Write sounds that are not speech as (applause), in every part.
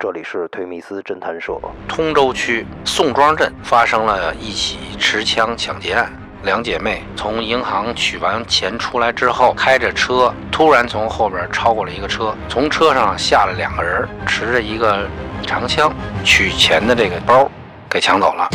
这里是推密斯侦探社。通州区宋庄镇发生了一起持枪抢劫案，两姐妹从银行取完钱出来之后，开着车突然从后边超过了一个车，从车上下来两个人，持着一个长枪，取钱的这个包给抢走了。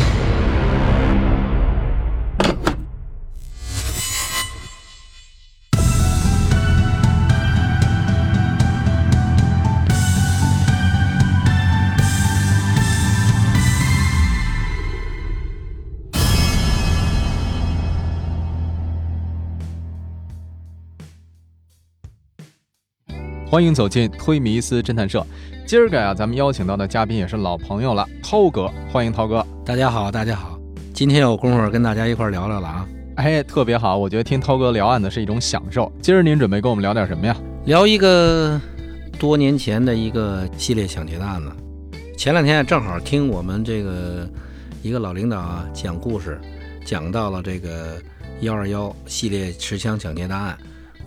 欢迎走进推迷思侦探社。今儿个呀，咱们邀请到的嘉宾也是老朋友了，涛哥，欢迎涛哥。大家好，大家好，今天有功夫跟大家一块聊聊了啊！哎，特别好，我觉得听涛哥聊案子是一种享受。今儿您准备跟我们聊点什么呀？聊一个多年前的一个系列抢劫的案子。前两天正好听我们这个一个老领导啊讲故事，讲到了这个幺二幺系列持枪抢劫的案，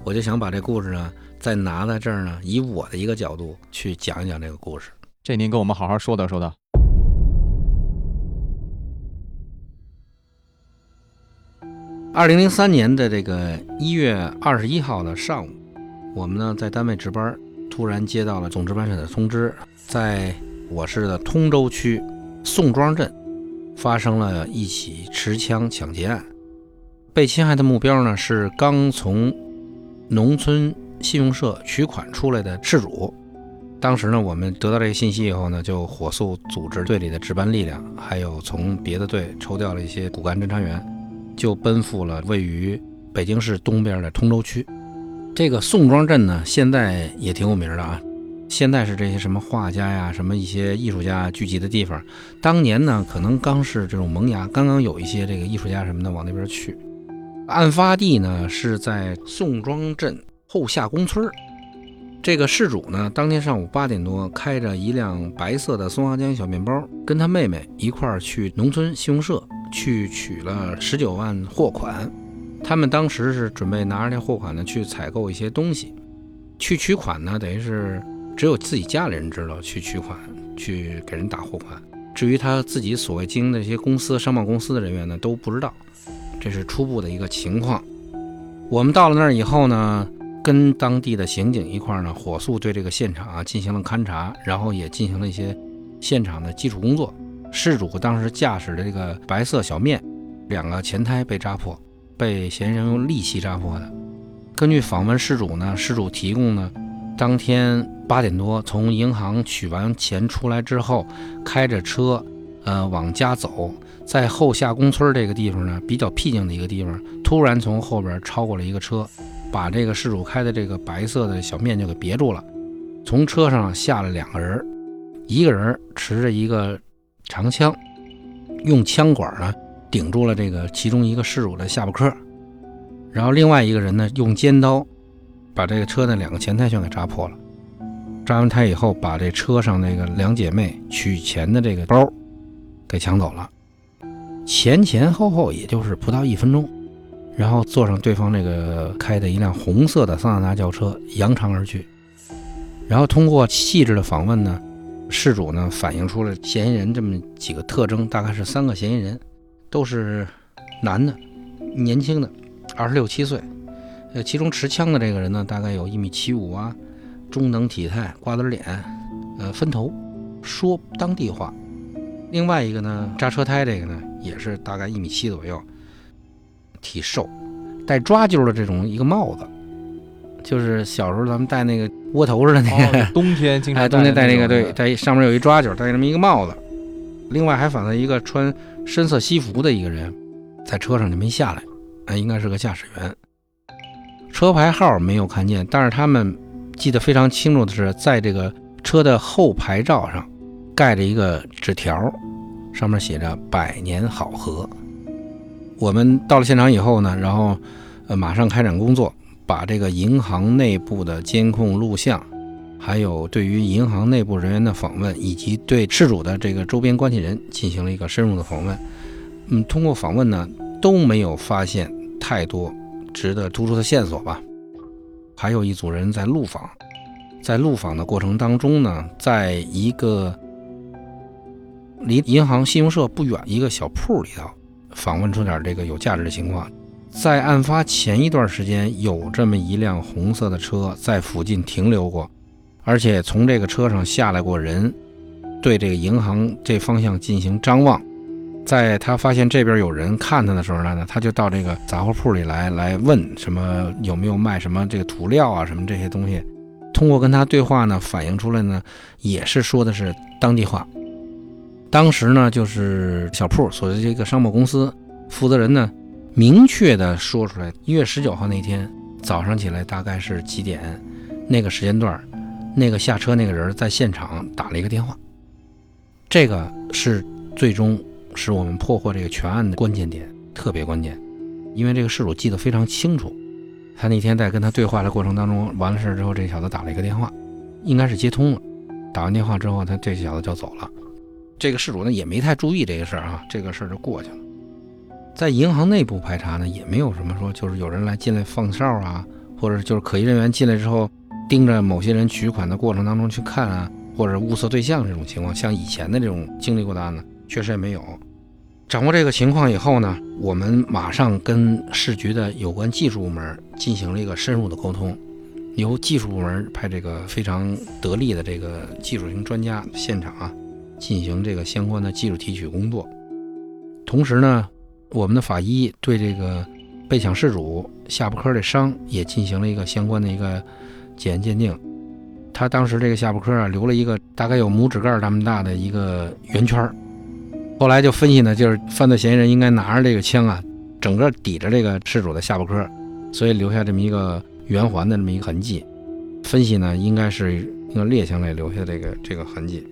我就想把这故事呢。再拿在这儿呢，以我的一个角度去讲一讲这个故事。这您跟我们好好说道说道。二零零三年的这个一月二十一号的上午，我们呢在单位值班，突然接到了总值班室的通知，在我市的通州区宋庄镇发生了一起持枪抢劫案，被侵害的目标呢是刚从农村。信用社取款出来的事主，当时呢，我们得到这个信息以后呢，就火速组织队里的值班力量，还有从别的队抽调了一些骨干侦查员，就奔赴了位于北京市东边的通州区。这个宋庄镇呢，现在也挺有名的啊。现在是这些什么画家呀、什么一些艺术家聚集的地方。当年呢，可能刚是这种萌芽，刚刚有一些这个艺术家什么的往那边去。案发地呢是在宋庄镇。后下宫村这个事主呢，当天上午八点多，开着一辆白色的松花江小面包，跟他妹妹一块儿去农村信用社去取了十九万货款。他们当时是准备拿着这货款呢去采购一些东西。去取款呢，等于是只有自己家里人知道去取款，去给人打货款。至于他自己所谓经营的这些公司、商贸公司的人员呢，都不知道。这是初步的一个情况。我们到了那儿以后呢。跟当地的刑警一块儿呢，火速对这个现场啊进行了勘查，然后也进行了一些现场的基础工作。事主当时驾驶的这个白色小面，两个前胎被扎破，被嫌疑人用利器扎破的。根据访问事主呢，事主提供呢，当天八点多从银行取完钱出来之后，开着车，呃往家走，在后下宫村这个地方呢，比较僻静的一个地方，突然从后边超过了一个车。把这个事主开的这个白色的小面就给别住了，从车上下了两个人，一个人持着一个长枪，用枪管呢顶住了这个其中一个事主的下巴颏，然后另外一个人呢用尖刀把这个车的两个前胎全给扎破了，扎完胎以后把这车上那个两姐妹取钱的这个包给抢走了，前前后后也就是不到一分钟。然后坐上对方那个开的一辆红色的桑塔纳轿车，扬长而去。然后通过细致的访问呢，事主呢反映出了嫌疑人这么几个特征，大概是三个嫌疑人，都是男的，年轻的，二十六七岁。呃，其中持枪的这个人呢，大概有一米七五啊，中等体态，瓜子脸，呃，分头，说当地话。另外一个呢，扎车胎这个呢，也是大概一米七左右。体瘦，戴抓阄的这种一个帽子，就是小时候咱们戴那个窝头似的那个，冬天经常 (laughs) 哎，冬天戴那个，对，戴上面有一抓阄，戴这么一个帽子。另外还反了一个穿深色西服的一个人，在车上就没下来，啊，应该是个驾驶员。车牌号没有看见，但是他们记得非常清楚的是，在这个车的后牌照上盖着一个纸条，上面写着“百年好合”。我们到了现场以后呢，然后，呃，马上开展工作，把这个银行内部的监控录像，还有对于银行内部人员的访问，以及对事主的这个周边关系人进行了一个深入的访问。嗯，通过访问呢，都没有发现太多值得突出的线索吧。还有一组人在路访，在路访的过程当中呢，在一个离银行信用社不远一个小铺里头，访问出点这个有价值的情况。在案发前一段时间，有这么一辆红色的车在附近停留过，而且从这个车上下来过人，对这个银行这方向进行张望。在他发现这边有人看他的时候呢，他就到这个杂货铺里来，来问什么有没有卖什么这个涂料啊，什么这些东西。通过跟他对话呢，反映出来呢，也是说的是当地话。当时呢，就是小铺所在这个商贸公司负责人呢，明确的说出来，一月十九号那天早上起来大概是几点，那个时间段，那个下车那个人在现场打了一个电话。这个是最终使我们破获这个全案的关键点，特别关键，因为这个事主记得非常清楚，他那天在跟他对话的过程当中，完了事之后，这小子打了一个电话，应该是接通了，打完电话之后，他这小子就走了。这个事主呢也没太注意这个事儿啊，这个事儿就过去了。在银行内部排查呢，也没有什么说就是有人来进来放哨啊，或者就是可疑人员进来之后盯着某些人取款的过程当中去看啊，或者物色对象这种情况，像以前的这种经历过的案子，确实也没有。掌握这个情况以后呢，我们马上跟市局的有关技术部门进行了一个深入的沟通，由技术部门派这个非常得力的这个技术型专家现场啊。进行这个相关的技术提取工作，同时呢，我们的法医对这个被抢事主下巴颏的伤也进行了一个相关的一个检验鉴定。他当时这个下巴颏啊，留了一个大概有拇指盖这么大的一个圆圈儿后来就分析呢，就是犯罪嫌疑人应该拿着这个枪啊，整个抵着这个事主的下巴颏所以留下这么一个圆环的这么一个痕迹。分析呢，应该是一个猎枪类留下这个这个痕迹。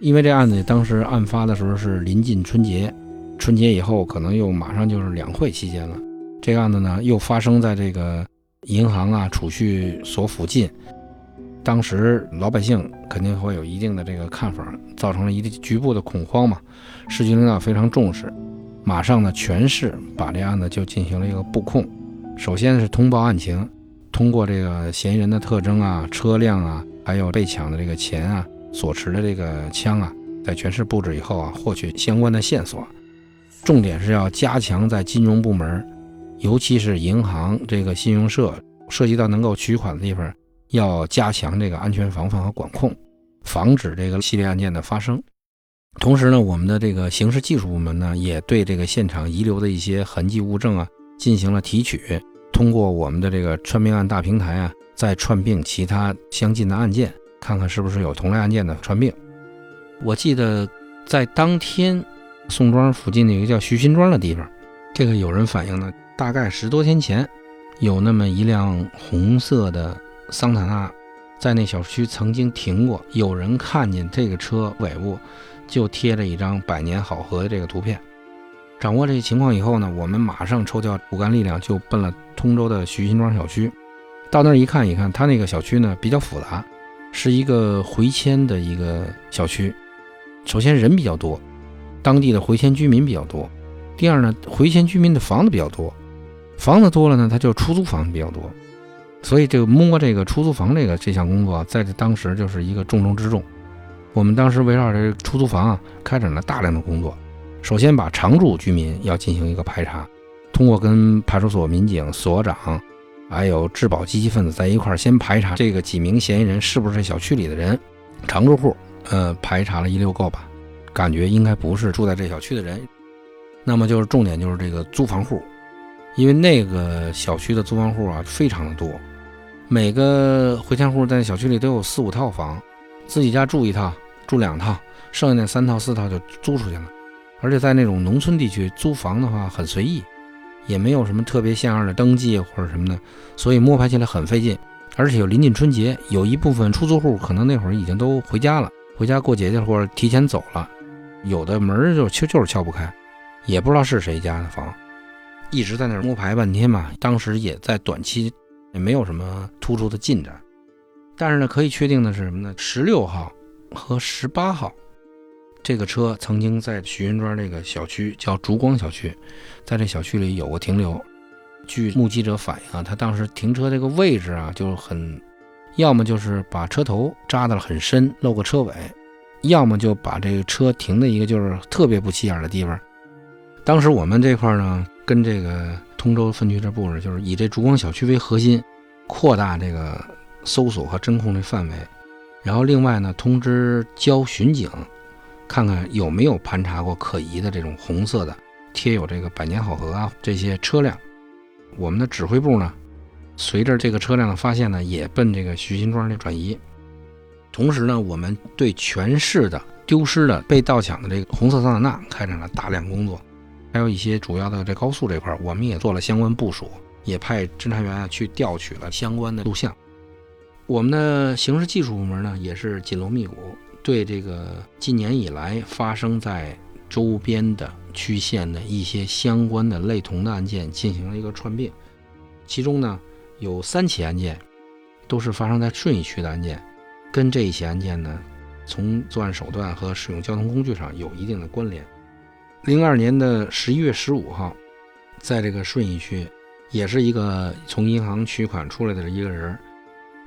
因为这案子当时案发的时候是临近春节，春节以后可能又马上就是两会期间了。这个案子呢又发生在这个银行啊储蓄所附近，当时老百姓肯定会有一定的这个看法，造成了一定局部的恐慌嘛。市局领导非常重视，马上呢全市把这案子就进行了一个布控。首先是通报案情，通过这个嫌疑人的特征啊、车辆啊，还有被抢的这个钱啊。所持的这个枪啊，在全市布置以后啊，获取相关的线索，重点是要加强在金融部门，尤其是银行这个信用社涉及到能够取款的地方，要加强这个安全防范和管控，防止这个系列案件的发生。同时呢，我们的这个刑事技术部门呢，也对这个现场遗留的一些痕迹物证啊，进行了提取，通过我们的这个串并案大平台啊，再串并其他相近的案件。看看是不是有同类案件的串并。我记得在当天宋庄附近的一个叫徐新庄的地方，这个有人反映呢，大概十多天前有那么一辆红色的桑塔纳在那小区曾经停过，有人看见这个车尾部就贴着一张“百年好合”的这个图片。掌握这个情况以后呢，我们马上抽调骨干力量就奔了通州的徐新庄小区。到那儿一看，一看他那个小区呢比较复杂。是一个回迁的一个小区，首先人比较多，当地的回迁居民比较多。第二呢，回迁居民的房子比较多，房子多了呢，它就出租房比较多，所以这个摸这个出租房这个这项工作，在这当时就是一个重中之重。我们当时围绕着出租房啊，开展了大量的工作。首先把常住居民要进行一个排查，通过跟派出所民警、所长。还有质保积极分子在一块儿，先排查这个几名嫌疑人是不是小区里的人，常住户，呃，排查了一溜够吧，感觉应该不是住在这小区的人。那么就是重点就是这个租房户，因为那个小区的租房户啊非常的多，每个回迁户在小区里都有四五套房，自己家住一套，住两套，剩下那三套四套就租出去了。而且在那种农村地区租房的话很随意。也没有什么特别像样的登记或者什么的，所以摸排起来很费劲，而且又临近春节，有一部分出租户可能那会儿已经都回家了，回家过节去或者提前走了，有的门就敲就是敲不开，也不知道是谁家的房，一直在那儿摸排半天嘛。当时也在短期也没有什么突出的进展，但是呢，可以确定的是什么呢？十六号和十八号。这个车曾经在徐云庄这个小区叫烛光小区，在这小区里有过停留。据目击者反映啊，他当时停车这个位置啊就很要么就是把车头扎得很深，露个车尾，要么就把这个车停在一个就是特别不起眼的地方。当时我们这块呢，跟这个通州分局这布置，就是以这烛光小区为核心，扩大这个搜索和侦控的范围。然后另外呢，通知交巡警，看看有没有盘查过可疑的这种红色的贴有这个百年好合啊这些车辆。我们的指挥部呢，随着这个车辆的发现呢，也奔这个徐辛庄的转移。同时呢，我们对全市的丢失的、被盗抢的这个红色桑塔纳开展了大量工作，还有一些主要的这高速这块，我们也做了相关部署，也派侦查员啊去调取了相关的录像。我们的刑事技术部门呢，也是紧锣密鼓，对这个近年以来发生在周边的区县的一些相关的类同的案件进行了一个串并。其中呢，有三起案件都是发生在顺义区的案件，跟这一起案件呢，从作案手段和使用交通工具上有一定的关联。零二年的十一月十五号，在这个顺义区，也是一个从银行取款出来的一个人。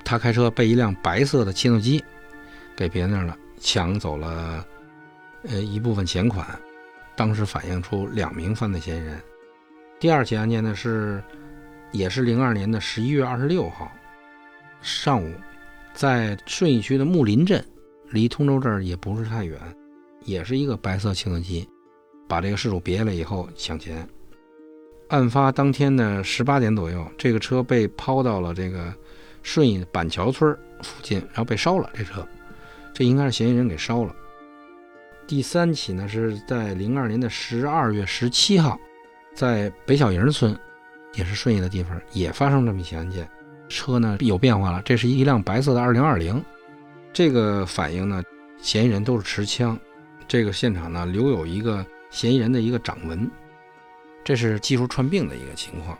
他开车被一辆白色的切诺基给别那儿了，抢走了呃一部分钱款。当时反映出两名犯罪嫌疑人。第二起案件呢是，也是零二年的十一月二十六号上午，在顺义区的木林镇，离通州这儿也不是太远，也是一个白色切诺基，把这个失主别了以后抢钱。案发当天的十八点左右，这个车被抛到了这个。顺义板桥村附近，然后被烧了。这车，这应该是嫌疑人给烧了。第三起呢，是在零二年的十二月十七号，在北小营村，也是顺义的地方，也发生这么一起案件。车呢有变化了，这是一辆白色的二零二零。这个反应呢，嫌疑人都是持枪。这个现场呢留有一个嫌疑人的一个掌纹，这是技术串并的一个情况。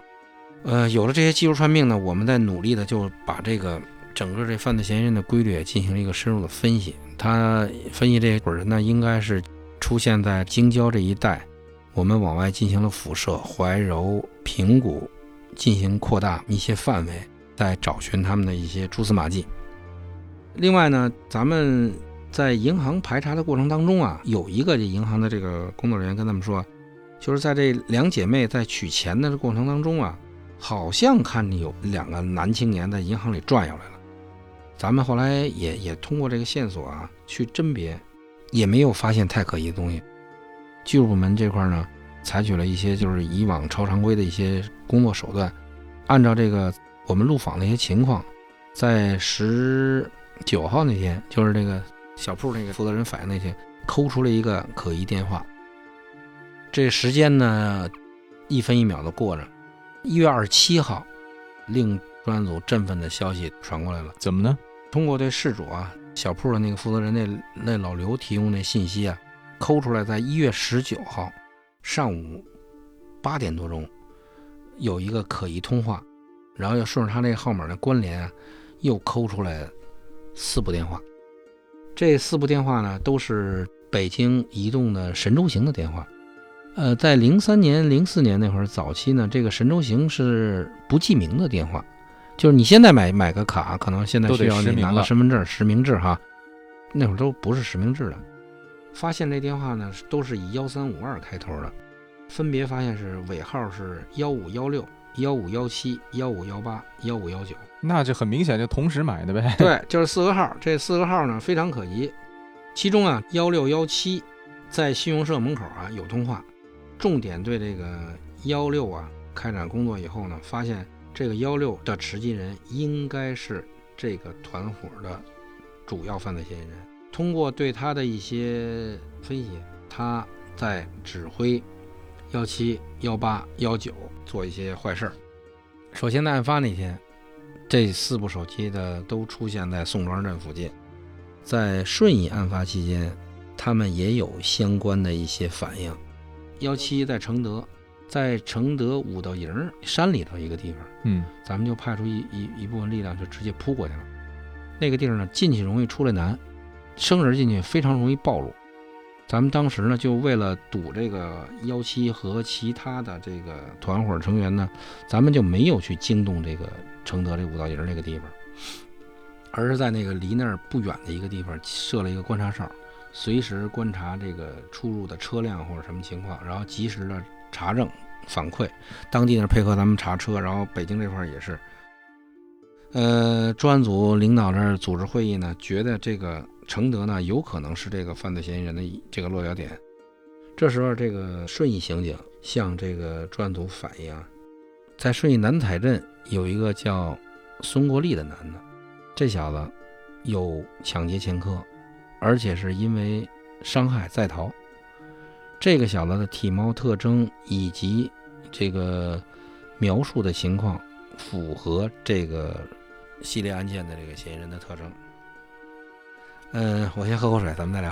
呃，有了这些技术串并呢，我们在努力的就把这个整个这犯罪嫌疑人的规律也进行了一个深入的分析。他分析这伙人呢，应该是出现在京郊这一带，我们往外进行了辐射，怀柔、平谷进行扩大一些范围，在找寻他们的一些蛛丝马迹。另外呢，咱们在银行排查的过程当中啊，有一个这银行的这个工作人员跟他们说，就是在这两姐妹在取钱的过程当中啊。好像看见有两个男青年在银行里转悠来了，咱们后来也也通过这个线索啊去甄别，也没有发现太可疑的东西。技术部门这块呢，采取了一些就是以往超常规的一些工作手段，按照这个我们录访的一些情况，在十九号那天，就是这个小铺那个负责人反映那天，抠出了一个可疑电话。这时间呢，一分一秒的过着。一月二十七号，令专案组振奋的消息传过来了。怎么呢？通过对事主啊小铺的那个负责人那那老刘提供那信息啊，抠出来，在一月十九号上午八点多钟，有一个可疑通话，然后又顺着他那个号码的关联啊，又抠出来四部电话。这四部电话呢，都是北京移动的神州行的电话。呃，在零三年、零四年那会儿早期呢，这个神州行是不记名的电话，就是你现在买买个卡，可能现在需要你拿个身份证实名制哈，那会儿都不是实名制的。发现这电话呢，都是以幺三五二开头的，分别发现是尾号是幺五幺六、幺五幺七、幺五幺八、幺五幺九，那就很明显就同时买的呗。(laughs) (laughs) 对，就是四个号，这四个号呢非常可疑，其中啊幺六幺七在信用社门口啊有通话。重点对这个幺六啊开展工作以后呢，发现这个幺六的持金人应该是这个团伙的主要犯罪嫌疑人。通过对他的一些分析，他在指挥幺七、幺八、幺九做一些坏事儿。首先在案发那天，这四部手机的都出现在宋庄镇附近。在顺义案发期间，他们也有相关的一些反应。幺七在承德，在承德五道营山里头一个地方，嗯，咱们就派出一一一部分力量，就直接扑过去了。那个地方呢，进去容易出来难，生人进去非常容易暴露。咱们当时呢，就为了堵这个幺七和其他的这个团伙成员呢，咱们就没有去惊动这个承德这五道营那个地方。而是在那个离那儿不远的一个地方设了一个观察哨，随时观察这个出入的车辆或者什么情况，然后及时的查证反馈。当地呢配合咱们查车，然后北京这块也是。呃，专案组领导这儿组织会议呢，觉得这个承德呢有可能是这个犯罪嫌疑人的这个落脚点。这时候，这个顺义刑警向这个专案组反映啊，在顺义南彩镇有一个叫孙国立的男的，这小子有抢劫前科，而且是因为伤害在逃。这个小子的体貌特征以及这个描述的情况符合这个。系列案件的这个嫌疑人的特征，嗯，我先喝口水，咱们再聊。